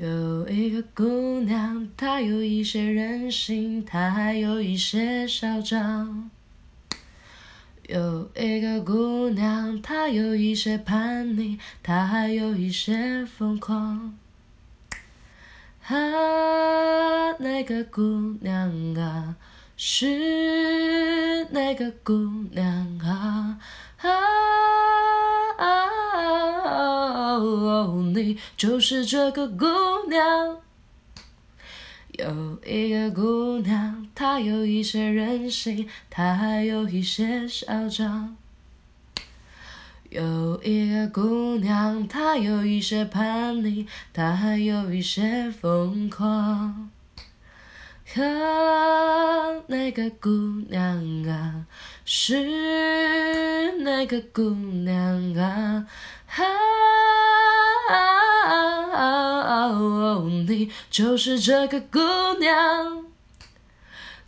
有一个姑娘，她有一些任性，她还有一些嚣张。有一个姑娘，她有一些叛逆，她还有一些疯狂。啊，那个姑娘啊，是那个姑娘啊，啊，就是这个姑娘。有一个姑娘，她有一些任性，她还有一些嚣张。有一个姑娘，她有一些叛逆，她还有一些疯狂。啊，那个姑娘啊，是那个姑娘啊，啊，就是这个姑娘。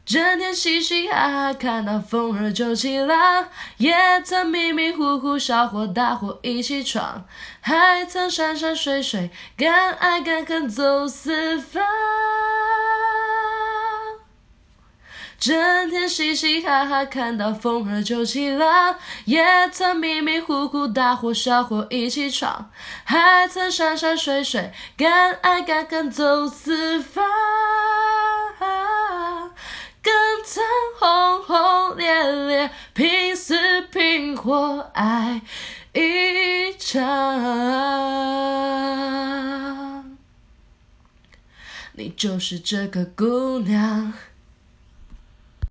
整天嘻嘻哈哈，看到风儿就起浪，也曾迷迷糊糊，小火大火一起闯，还曾山山水水，敢爱敢恨走四方。整天嘻嘻哈哈，看到风儿就起浪，也曾迷迷糊糊，大火小火一起闯，还曾山山水水，敢爱敢恨走四方。更曾轰轰烈烈，拼死拼活爱一场。你就是这个姑娘。